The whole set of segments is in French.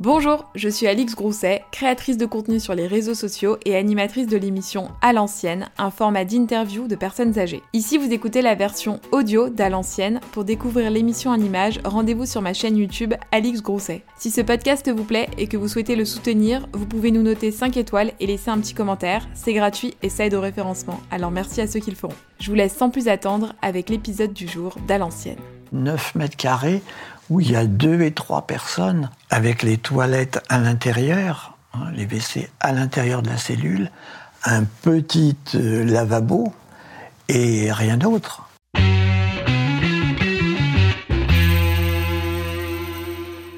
Bonjour, je suis Alix Grousset, créatrice de contenu sur les réseaux sociaux et animatrice de l'émission À l'ancienne, un format d'interview de personnes âgées. Ici, vous écoutez la version audio d'À l'ancienne. Pour découvrir l'émission en images, rendez-vous sur ma chaîne YouTube Alix Grousset. Si ce podcast vous plaît et que vous souhaitez le soutenir, vous pouvez nous noter 5 étoiles et laisser un petit commentaire. C'est gratuit et ça aide au référencement. Alors merci à ceux qui le feront. Je vous laisse sans plus attendre avec l'épisode du jour d'À l'ancienne. 9 mètres carrés où il y a deux et trois personnes avec les toilettes à l'intérieur, hein, les WC à l'intérieur de la cellule, un petit euh, lavabo et rien d'autre.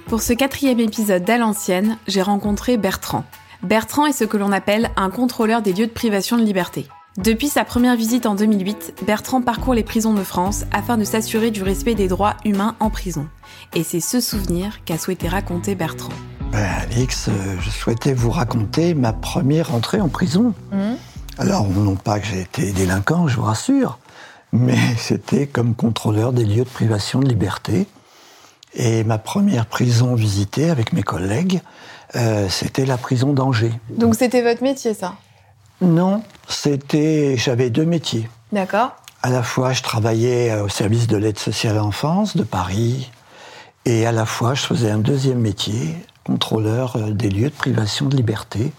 Pour ce quatrième épisode d'À l'ancienne, j'ai rencontré Bertrand. Bertrand est ce que l'on appelle un contrôleur des lieux de privation de liberté. Depuis sa première visite en 2008, Bertrand parcourt les prisons de France afin de s'assurer du respect des droits humains en prison. Et c'est ce souvenir qu'a souhaité raconter Bertrand. Ben, Alix, euh, je souhaitais vous raconter ma première entrée en prison. Mmh. Alors, non pas que j'ai été délinquant, je vous rassure, mais c'était comme contrôleur des lieux de privation de liberté. Et ma première prison visitée avec mes collègues, euh, c'était la prison d'Angers. Donc c'était votre métier, ça? Non, c'était. J'avais deux métiers. D'accord. À la fois, je travaillais au service de l'aide sociale à l'enfance de Paris, et à la fois, je faisais un deuxième métier, contrôleur euh, des lieux de privation de liberté,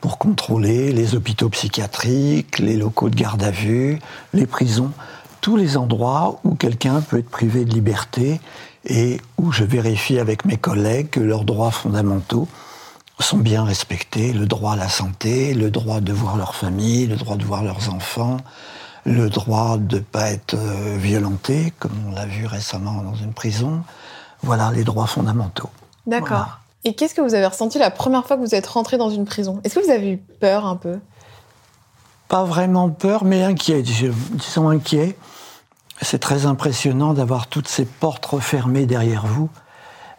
pour contrôler les hôpitaux psychiatriques, les locaux de garde à vue, les prisons, tous les endroits où quelqu'un peut être privé de liberté et où je vérifie avec mes collègues que leurs droits fondamentaux sont bien respectés, le droit à la santé, le droit de voir leur famille, le droit de voir leurs enfants, le droit de ne pas être euh, violenté, comme on l'a vu récemment dans une prison. Voilà les droits fondamentaux. D'accord. Et qu'est-ce que vous avez ressenti la première fois que vous êtes rentré dans une prison? Est-ce que vous avez eu peur un peu? Pas vraiment peur, mais inquiet. Disons inquiet. C'est très impressionnant d'avoir toutes ces portes refermées derrière vous.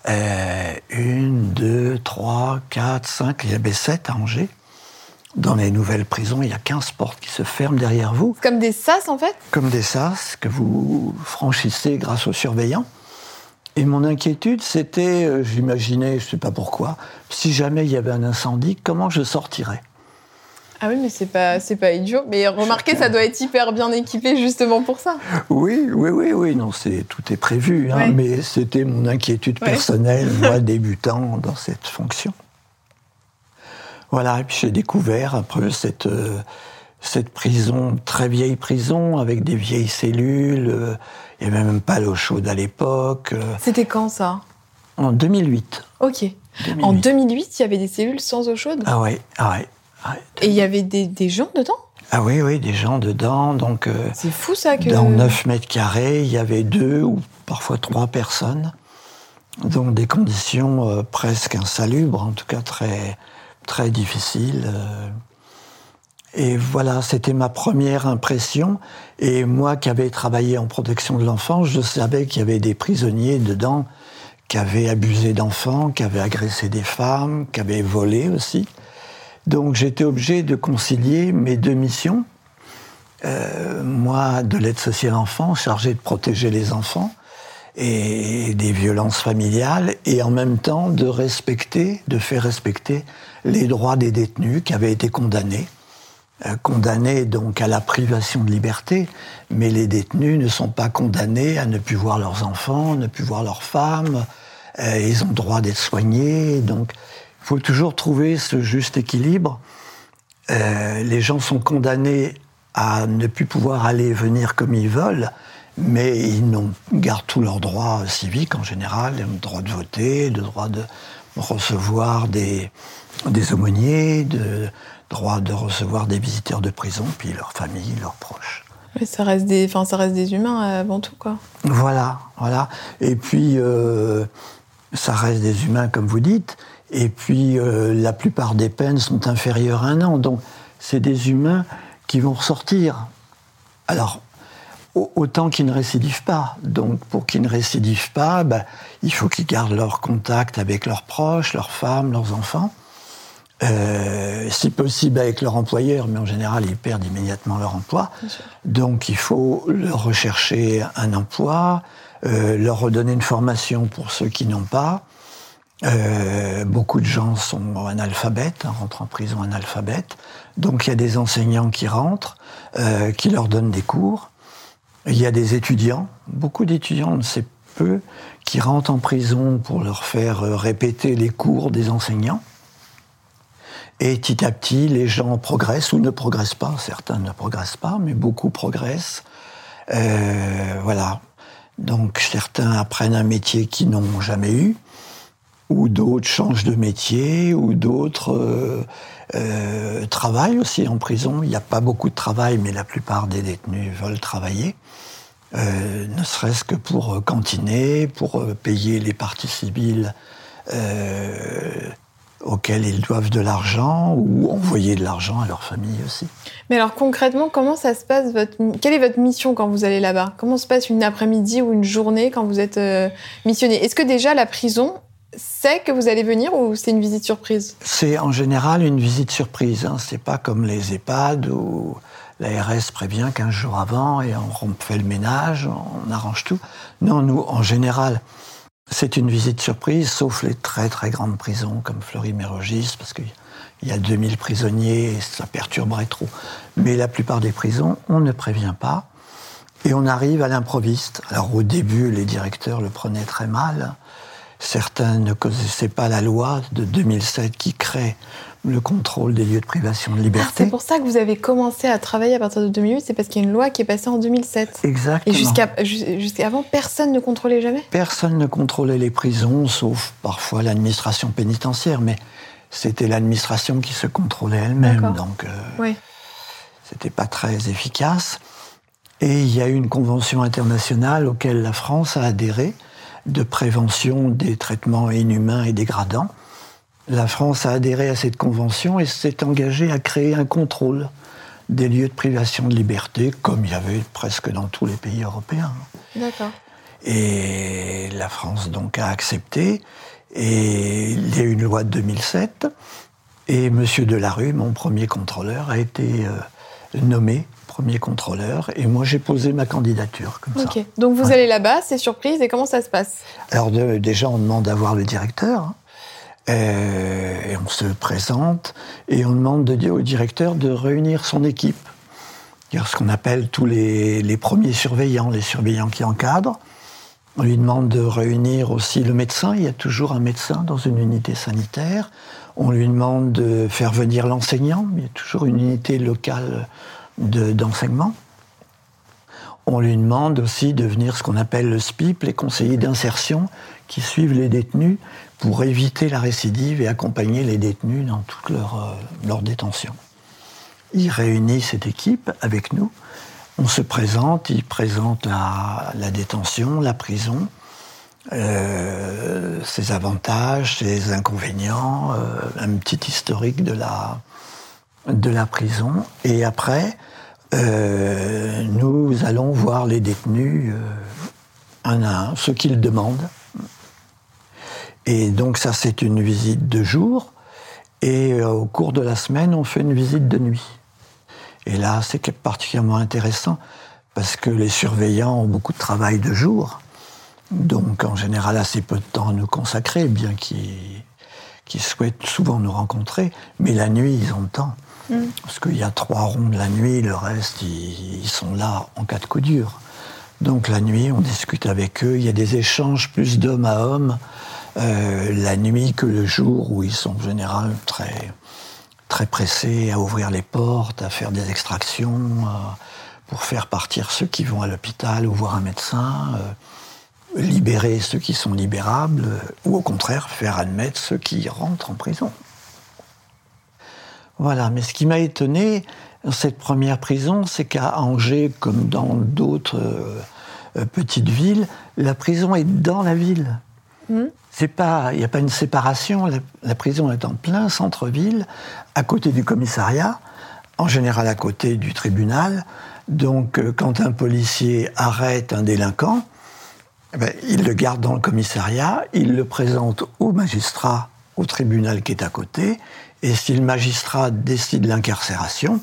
Euh, une, deux, trois, quatre, cinq, il y avait sept à Angers. Dans les nouvelles prisons, il y a 15 portes qui se ferment derrière vous. Comme des sas, en fait? Comme des sas que vous franchissez grâce aux surveillants. Et mon inquiétude, c'était, euh, j'imaginais, je ne sais pas pourquoi, si jamais il y avait un incendie, comment je sortirais? Ah oui, mais c'est pas, c'est pas idiot. Mais remarquez, ça doit être hyper bien équipé justement pour ça. Oui, oui, oui, oui. Non, c'est tout est prévu. Hein, Mais c'était mon inquiétude personnelle, moi débutant dans cette fonction. Voilà. Et puis j'ai découvert après cette euh, cette prison, très vieille prison avec des vieilles cellules. Euh, il n'y avait même pas l'eau chaude à l'époque. Euh. C'était quand ça? En 2008. Ok. En 2008, il y avait des cellules sans eau chaude? Ah ouais, ah ouais. Et il y avait des, gens dedans? Ah oui, oui, des gens dedans. Donc, euh, c'est fou ça que. Dans 9 mètres carrés, il y avait deux ou parfois trois personnes. Donc des conditions euh, presque insalubres, en tout cas très, très difficiles. Euh. Et voilà, c'était ma première impression. Et moi qui avais travaillé en protection de l'enfance, je savais qu'il y avait des prisonniers dedans qui avaient abusé d'enfants, qui avaient agressé des femmes, qui avaient volé aussi. Donc j'étais obligé de concilier mes deux missions. Euh, moi, de l'aide sociale enfant, chargé de protéger les enfants et des violences familiales, et en même temps de respecter, de faire respecter les droits des détenus qui avaient été condamnés. Euh, condamnés donc à la privation de liberté, mais les détenus ne sont pas condamnés à ne plus voir leurs enfants, ne plus voir leurs femmes. Euh, ils ont droit d'être soignés, donc faut toujours trouver ce juste équilibre. Euh, les gens sont condamnés à ne plus pouvoir aller et venir comme ils veulent, mais ils gardent tous leurs droits civiques en général, le droit de voter, le droit de recevoir des, des aumôniers, le droit de recevoir des visiteurs de prison, puis leur famille, leurs proches. ça reste des, enfin, ça reste des humains avant tout, quoi. Voilà, voilà. Et puis, euh, ça reste des humains, comme vous dites. Et puis, euh, la plupart des peines sont inférieures à un an. Donc, c'est des humains qui vont ressortir. Alors, autant qu'ils ne récidivent pas. Donc, pour qu'ils ne récidivent pas, ben, il faut qu'ils gardent leur contact avec leurs proches, leurs femmes, leurs enfants. Euh, si possible avec leur employeur, mais en général, ils perdent immédiatement leur emploi. Donc, il faut leur rechercher un emploi, euh, leur redonner une formation pour ceux qui n'ont pas, Euh, beaucoup de gens sont analphabètes, hein, rentrent en prison analphabètes. Donc il y a des enseignants qui rentrent, euh, qui leur donnent des cours. Il y a des étudiants, beaucoup d'étudiants, on ne sait peu, qui rentrent en prison pour leur faire euh, répéter les cours des enseignants. Et petit à petit, les gens progressent ou ne progressent pas. Certains ne progressent pas, mais beaucoup progressent. Euh, voilà. Donc certains apprennent un métier qu'ils n'ont jamais eu, ou d'autres changent de métier, ou d'autres euh, euh, travaillent aussi en prison. Il n'y a pas beaucoup de travail, mais la plupart des détenus veulent travailler. Euh, ne serait-ce que pour cantiner, pour payer les parties civiles auxquelles ils doivent de l'argent ou envoyer de l'argent à leur famille aussi. Mais alors concrètement, comment ça se passe. Quelle est votre mission quand vous allez là-bas? Comment se passe une après-midi ou une journée quand vous êtes missionné? Est-ce que déjà la prison sait que vous allez venir ou c'est une visite surprise? C'est en général une visite surprise. Hein. C'est pas comme les EHPAD où l'ARS prévient 15 jours avant et on fait le ménage, on arrange tout. Non, nous, en général, c'est une visite surprise, sauf les très très grandes prisons comme Fleury-Mérogis, parce qu'il y a 2000 prisonniers et ça perturberait trop. Mais la plupart des prisons, on ne prévient pas. Et on arrive à l'improviste. Alors au début, les directeurs le prenaient très mal. Certains ne connaissaient pas la loi de 2007 qui crée le contrôle des lieux de privation de liberté. Ah, c'est pour ça que vous avez commencé à travailler à partir de 2008, c'est parce qu'il y a une loi qui est passée en 2007. Exactement. Et jusqu'à avant, personne ne contrôlait jamais? Personne ne contrôlait les prisons, sauf parfois l'administration pénitentiaire, mais c'était l'administration qui se contrôlait elle-même, donc euh, oui. c'était pas très efficace. Et il y a eu une convention internationale auquel la France a adhéré de prévention des traitements inhumains et dégradants la France a adhéré à cette convention et s'est engagée à créer un contrôle des lieux de privation de liberté, comme il y avait presque dans tous les pays européens. D'accord. Et la France donc a accepté, et il y a eu une loi de 2007, et M. Delarue, mon premier contrôleur, a été euh, nommé premier contrôleur, et moi j'ai posé ma candidature comme ça. Donc vous allez là-bas, c'est surprise, et comment ça se passe? Alors déjà on demande d'avoir le directeur, hein. Euh, et on se présente et on demande au directeur de réunir son équipe. Ce qu'on appelle tous les, les, premiers surveillants, les surveillants qui encadrent. On lui demande de réunir aussi le médecin. Il y a toujours un médecin dans une unité sanitaire. On lui demande de faire venir l'enseignant. Il y a toujours une unité locale d'enseignement. on lui demande aussi de venir ce qu'on appelle le SPIP, les conseillers d'insertion, qui suivent les détenus pour éviter la récidive et accompagner les détenus dans toute leur, euh, leur détention. Il réunit cette équipe avec nous. On se présente, il présente la, la détention, la prison, euh, ses avantages, ses inconvénients, euh, un petit historique de la, de la prison. Et après, euh, nous allons voir les détenus euh, un à un, ce qu'ils demandent. Et donc ça, c'est une visite de jour. Et euh, au cours de la semaine, on fait une visite de nuit. Et là, c'est particulièrement intéressant parce que les surveillants ont beaucoup de travail de jour. Donc, en général, assez peu de temps à nous consacrer, bien qu'ils souhaitent souvent nous rencontrer. Mais la nuit, ils ont le temps. Parce qu'il y a trois ronds de la nuit, le reste, ils, ils, sont là en cas de coup dur. Donc, la nuit, on discute avec eux. Il y a des échanges plus d'homme à homme euh, la nuit que le jour où ils sont en général très, très pressés à ouvrir les portes, à faire des extractions, euh, pour faire partir ceux qui vont à l'hôpital ou voir un médecin, euh, libérer ceux qui sont libérables, ou au contraire faire admettre ceux qui rentrent en prison. Voilà, mais ce qui m'a étonné dans cette première prison, c'est qu'à Angers, comme dans d'autres petites villes, la prison est dans la ville. Mmh pas, il n'y a pas une séparation. La, prison est en plein centre-ville, à côté du commissariat, en général à côté du tribunal. Donc, euh, quand un policier arrête un délinquant, eh ben, il le garde dans le commissariat, il le présente au magistrat, au tribunal qui est à côté, et si le magistrat décide l'incarcération,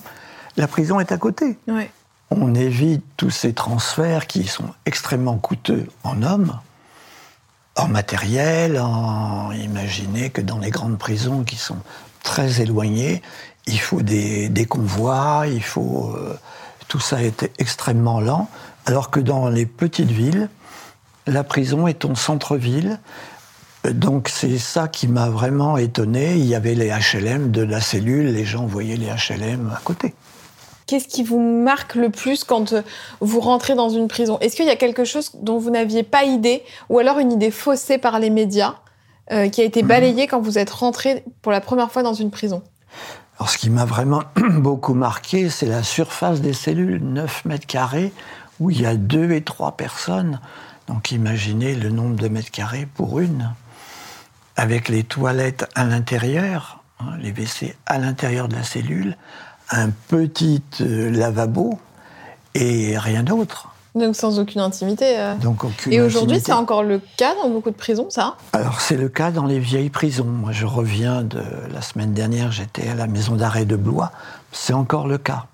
la prison est à côté. On évite tous ces transferts qui sont extrêmement coûteux en hommes en matériel, en imaginez que dans les grandes prisons qui sont très éloignées, il faut des, convois, il faut euh, tout ça était extrêmement lent, alors que dans les petites villes, la prison est en centre-ville. Donc c'est ça qui m'a vraiment étonné. Il y avait les HLM de la cellule, les gens voyaient les HLM à côté. Qu'est-ce qui vous marque le plus quand vous rentrez dans une prison? Est-ce qu'il y a quelque chose dont vous n'aviez pas idée, ou alors une idée faussée par les médias, euh, qui a été balayée quand vous êtes rentré pour la première fois dans une prison? Alors, ce qui m'a vraiment beaucoup marqué, c'est la surface des cellules, 9 mètres carrés, où il y a deux et trois personnes. Donc imaginez le nombre de mètres carrés pour une, avec les toilettes à l'intérieur, hein, les WC à l'intérieur de la cellule, un petit euh, lavabo et rien d'autre. Donc sans aucune intimité. Euh. Donc aucune Et aujourd'hui, c'est encore le cas dans beaucoup de prisons, ça? Alors c'est le cas dans les vieilles prisons. Moi, je reviens de la semaine dernière, j'étais à la maison d'arrêt de Blois. C'est encore le cas.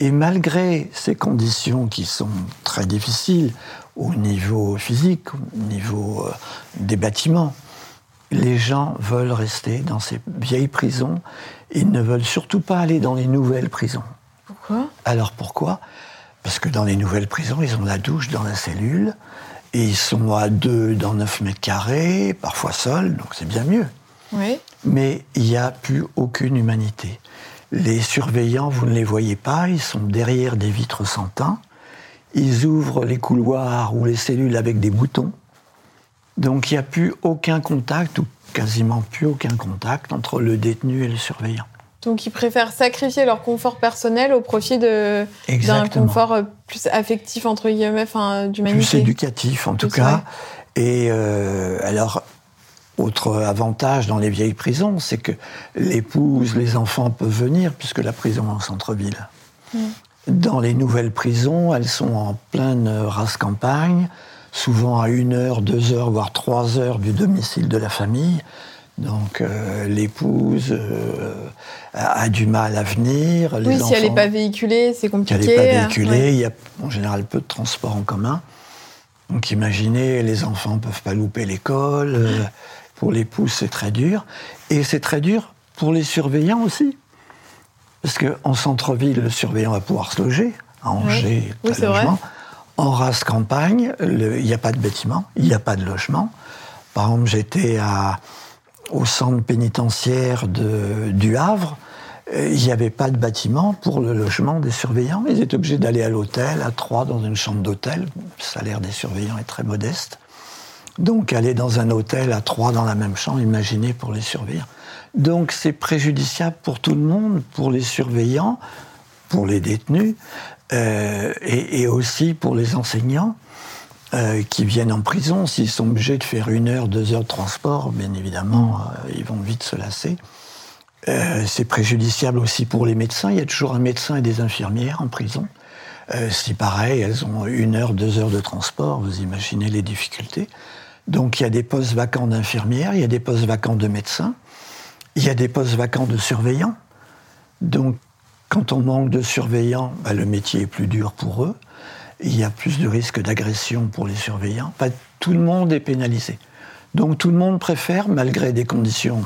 Et malgré ces conditions qui sont très difficiles au niveau physique, au niveau euh, des bâtiments, les gens veulent rester dans ces vieilles prisons. Ils ne veulent surtout pas aller dans les nouvelles prisons. Pourquoi? Alors pourquoi? Parce que dans les nouvelles prisons, ils ont la douche dans la cellule, et ils sont à deux dans 9 mètres carrés, parfois seuls, donc c'est bien mieux. Oui. Mais il n'y a plus aucune humanité. Les surveillants, vous ne les voyez pas, ils sont derrière des vitres sans teint. Ils ouvrent les couloirs ou les cellules avec des boutons. Donc il n'y a plus aucun contact, ou quasiment plus aucun contact, entre le détenu et le surveillant. Donc ils préfèrent sacrifier leur confort personnel au profit d'un confort euh, plus affectif, entre guillemets, d'humanité. Plus éducatif en tout cas. Et euh, alors, autre avantage dans les vieilles prisons, c'est que l'épouse, les enfants peuvent venir, puisque la prison est en centre-ville. Mm. Dans les nouvelles prisons, elles sont en pleine race campagne, souvent à une heure, deux heures, voire trois heures du domicile de la famille. Donc euh, l'épouse euh, a, du mal à venir. Les oui, si elle n'est pas véhiculée, c'est compliqué. Si elle n'est pas véhiculée, il y a en général peu de transports en commun. Donc imaginez, les enfants ne peuvent pas louper l'école. Euh, pour l'épouse, c'est très dur. Et c'est très dur pour les surveillants aussi. Parce qu'en centre-ville, le surveillant va pouvoir se loger. À Angers, oui. logement. En race campagne, il n'y a pas de bâtiment, il n'y a pas de logement. Par exemple, j'étais au centre pénitentiaire de, du Havre, euh, il n'y avait pas de bâtiment pour le logement des surveillants. Ils étaient obligés d'aller à l'hôtel, à trois, dans une chambre d'hôtel. Le salaire des surveillants est très modeste. Donc aller dans un hôtel à trois dans la même chambre, imaginez pour les surveillants. Donc c'est préjudiciable pour tout le monde, pour les surveillants, pour les détenus, euh, et, et, aussi pour les enseignants. Euh, qui viennent en prison, s'ils sont obligés de faire une heure, deux heures de transport, bien évidemment, euh, ils vont vite se lasser. Euh, c'est préjudiciable aussi pour les médecins. Il y a toujours un médecin et des infirmières en prison. si pareil, elles ont une heure, deux heures de transport, vous imaginez les difficultés. Donc il y a des postes vacants d'infirmières, il y a des postes vacants de médecins, il y a des postes vacants de surveillants. Donc quand on manque de surveillants, bah, le métier est plus dur pour eux il y a plus de risques d'agression pour les surveillants. Tout le monde est pénalisé. Donc tout le monde préfère, malgré des conditions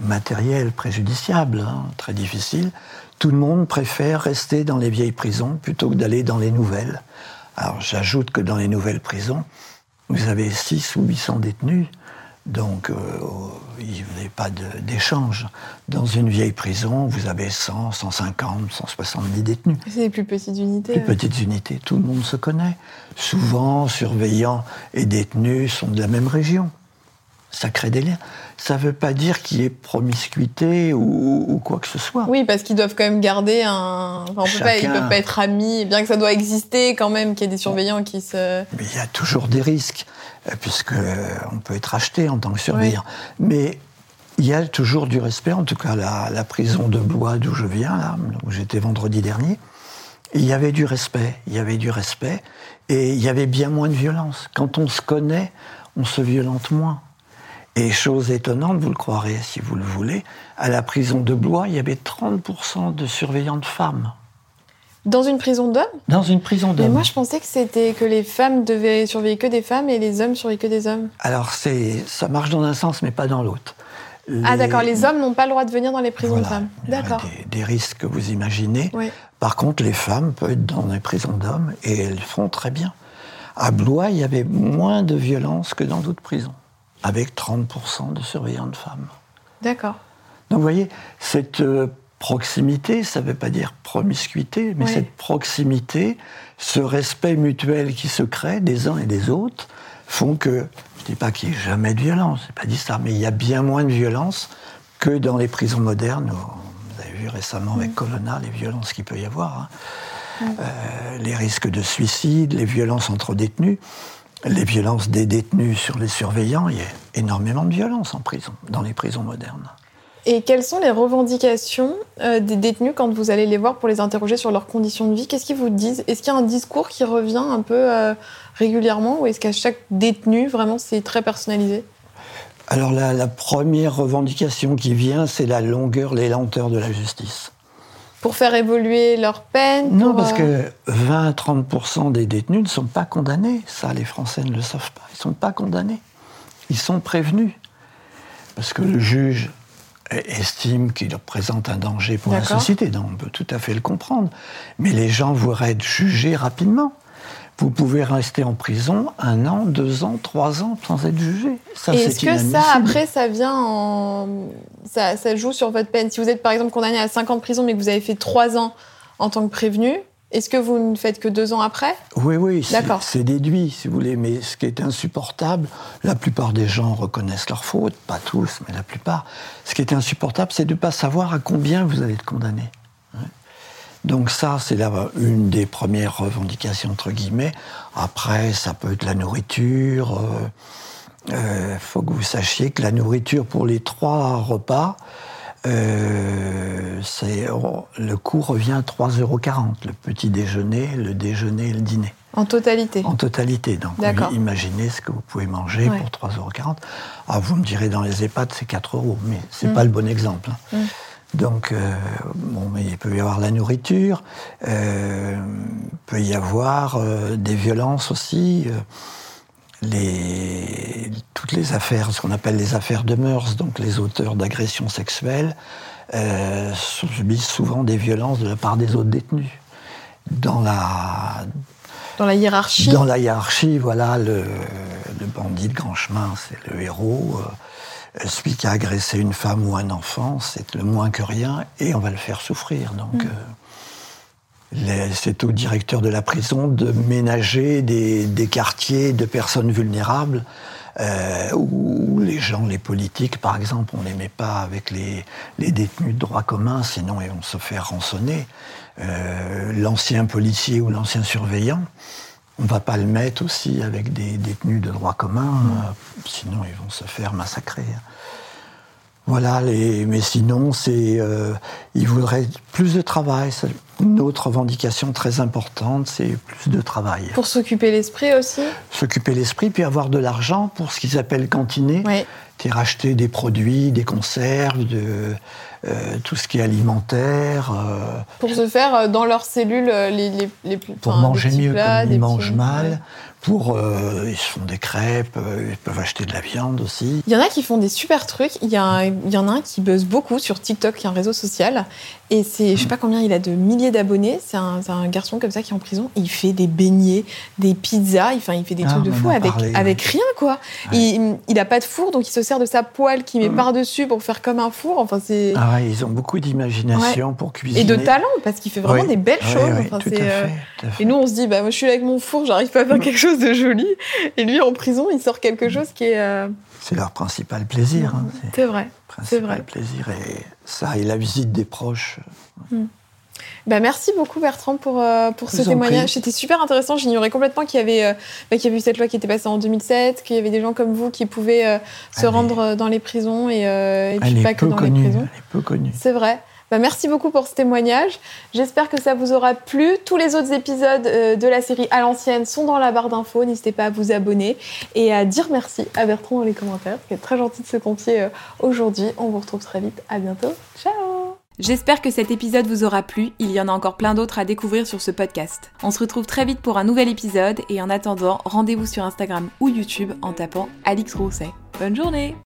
matérielles préjudiciables, hein, très difficiles, tout le monde préfère rester dans les vieilles prisons plutôt que d'aller dans les nouvelles. Alors j'ajoute que dans les nouvelles prisons, vous avez 6 ou 800 détenus donc, euh, il n'y avait pas d'échange. Dans une vieille prison, vous avez 100, 150, 170 détenus. C'est les plus petites unités. Plus petites unités, tout le monde se connaît. Souvent, surveillants et détenus sont de la même région. Ça crée des liens. Ça ne veut pas dire qu'il y ait promiscuité ou, quoi que ce soit. Oui, parce qu'ils doivent quand même garder un. Enfin, on peut pas, ils ne peuvent pas être amis, bien que ça doit exister quand même, qu'il y ait des surveillants qui se. Mais il y a toujours des risques. Euh, puisqu'on euh, peut être acheté en tant que surveillant. Mais il y a toujours du respect, en tout cas la, la prison de Blois d'où je viens, là, où j'étais vendredi dernier, il y avait du respect, il y avait du respect, et il y avait bien moins de violence. Quand on se connaît, on se violente moins. Et chose étonnante, vous le croirez si vous le voulez, à la prison de Blois, il y avait 30% de surveillantes femmes. Dans une prison d'hommes? Dans une prison Mais d'hommes. moi, je pensais que c'était que les femmes devaient surveiller que des femmes et les hommes surveiller que des hommes. Alors, c'est, ça marche dans un sens, mais pas dans l'autre. Ah d'accord, les hommes n'ont pas le droit de venir dans les prisons Voilà. de femmes. D'accord. Des, des risques que vous imaginez. Oui. Par contre, les femmes peuvent être dans les prisons d'hommes et elles font très bien. À Blois, il y avait moins de violence que dans d'autres prisons, avec 30% de surveillants de femmes. D'accord. Donc vous voyez, cette euh, proximité, ça ne veut pas dire promiscuité, mais Oui. cette proximité, ce respect mutuel qui se crée des uns et des autres, font que, je ne dis pas qu'il n'y ait jamais de violence, je n'ai pas dit ça, mais il y a bien moins de violence que dans les prisons modernes. où Vous avez vu récemment avec Colonna les violences qu'il peut y avoir, hein. Euh, les risques de suicide, les violences entre détenus. Les violences des détenus sur les surveillants, il y a énormément de violence en prison, dans les prisons modernes. Et quelles sont les revendications euh, des détenus quand vous allez les voir pour les interroger sur leurs conditions de vie? Qu'est-ce qu'ils vous disent? Est-ce qu'il y a un discours qui revient un peu euh, régulièrement ou est-ce qu'à chaque détenu, vraiment, c'est très personnalisé? Alors la, la première revendication qui vient, c'est la longueur, les lenteurs de la justice. Pour faire évoluer leur peine Non, parce euh, que 20 à 30% des détenus ne sont pas condamnés. Ça, les Français ne le savent pas. Ils ne sont pas condamnés. Ils sont prévenus. Parce que le juge estime qu'il représente un danger pour la société. Donc on peut tout à fait le comprendre. Mais les gens voudraient être jugés rapidement. Vous pouvez rester en prison un an, deux ans, trois ans sans être jugé. Et est-ce que ça, après, ça vient en. Ça, ça joue sur votre peine? Si vous êtes par exemple condamné à 5 ans de prison, mais que vous avez fait 3 ans en tant que prévenu, est-ce que vous ne faites que 2 ans après? Oui, oui, c'est- D'accord. c'est déduit, si vous voulez. Mais ce qui est insupportable, la plupart des gens reconnaissent leurs fautes, pas tous, mais la plupart. Ce qui est insupportable, c'est de ne pas savoir à combien vous allez être condamné. Donc ça, c'est la- une des premières revendications, entre guillemets. Après, ça peut être la nourriture. Il faut que vous sachiez que la nourriture pour les trois repas, euh, le coût revient à 3,40 euros. Le petit déjeuner, le déjeuner et le dîner. En totalité En totalité. Donc, imaginez ce que vous pouvez manger Ouais. pour 3,40 euros. Ah, vous me direz, dans les EHPAD, c'est 4 euros, mais c'est Mm. pas le bon exemple. hein. Mm. Donc, euh, bon, mais il peut y avoir la nourriture, euh, il peut y avoir euh, des violences aussi. les, toutes les affaires, ce qu'on appelle les affaires de mœurs, donc les auteurs d'agressions sexuelles, subissent souvent des violences de la part des autres détenus. Dans la, Dans la hiérarchie dans la hiérarchie, voilà, le, le bandit de grand chemin, c'est le héros. Euh, Celui qui a agressé une femme ou un enfant, c'est le moins que rien, et on va le faire souffrir. Donc, euh, les- c'est au directeur de la prison de ménager des, des quartiers de personnes vulnérables euh, où les gens, les politiques, par exemple, on les met pas avec les, les détenus de droit commun, sinon ils vont se faire rançonner. Euh, l'ancien policier ou l'ancien surveillant, on va pas le mettre aussi avec des détenus de droit commun, euh, sinon ils vont se faire massacrer. Voilà, les, mais sinon, c'est, euh, ils voudraient plus de travail. C'est une autre revendication très importante, c'est plus de travail. Pour s'occuper l'esprit aussi? S'occuper l'esprit, puis avoir de l'argent pour ce qu'ils appellent cantiner, Oui. c'est racheter des produits, des conserves, de, tout ce qui est alimentaire. euh, Pour se faire euh, dans leurs cellules euh, les, les, les plus. pour enfin, manger mieux, plats, comme ils petits- mangent mal. Pour, euh, ils se font des crêpes, euh, ils peuvent acheter de la viande aussi. Il y en a qui font des super trucs. Il y, a un- il y en a un qui buzz beaucoup sur TikTok, qui est un réseau social. Et c'est, je sais pas combien il a de milliers d'abonnés. C'est un, garçon comme ça qui est en prison. Et il fait des beignets, des pizzas. Enfin, il fait des Ah, trucs de fou a avec, parlé, avec rien, quoi. Ouais. Il, il a pas de four, donc il se sert de sa poêle qu'il met par-dessus pour faire comme un four. Enfin, c'est. Ah ouais, ils ont beaucoup d'imagination pour cuisiner. Et de talent, parce qu'il fait vraiment Oui. des belles choses. oui, Enfin, tout, c'est, à euh, fait, tout à fait. Et nous, on se dit, bah, moi, je suis là avec mon four, j'arrive pas à faire quelque chose de joli. Et lui, en prison, il sort quelque chose qui est. euh, C'est leur principal plaisir. hein, c'est C'est vrai. principal vrai. plaisir. Et ça, et la visite des proches. Bah, merci beaucoup Bertrand pour, euh, pour ce témoignage. C'était super intéressant. J'ignorais complètement qu'il y, avait, euh, bah, qu'il y avait eu cette loi qui était passée en 2007, qu'il y avait des gens comme vous qui pouvaient euh, se Elle rendre dans les prisons et, et puis pas que dans connue. les prisons. Elle est peu connue. C'est vrai. Bah, merci beaucoup pour ce témoignage. J'espère que ça vous aura plu. Tous les autres épisodes euh, de la série à l'ancienne sont dans la barre d'infos. N'hésitez pas à vous abonner et à dire merci à Bertrand dans les commentaires. C'est très gentil de se confier euh, aujourd'hui. On vous retrouve très vite. À bientôt. Ciao J'espère que cet épisode vous aura plu, il y en a encore plein d'autres à découvrir sur ce podcast. On se retrouve très vite pour un nouvel épisode et en attendant, rendez-vous sur Instagram ou YouTube en tapant Alix Grousset. Bonne journée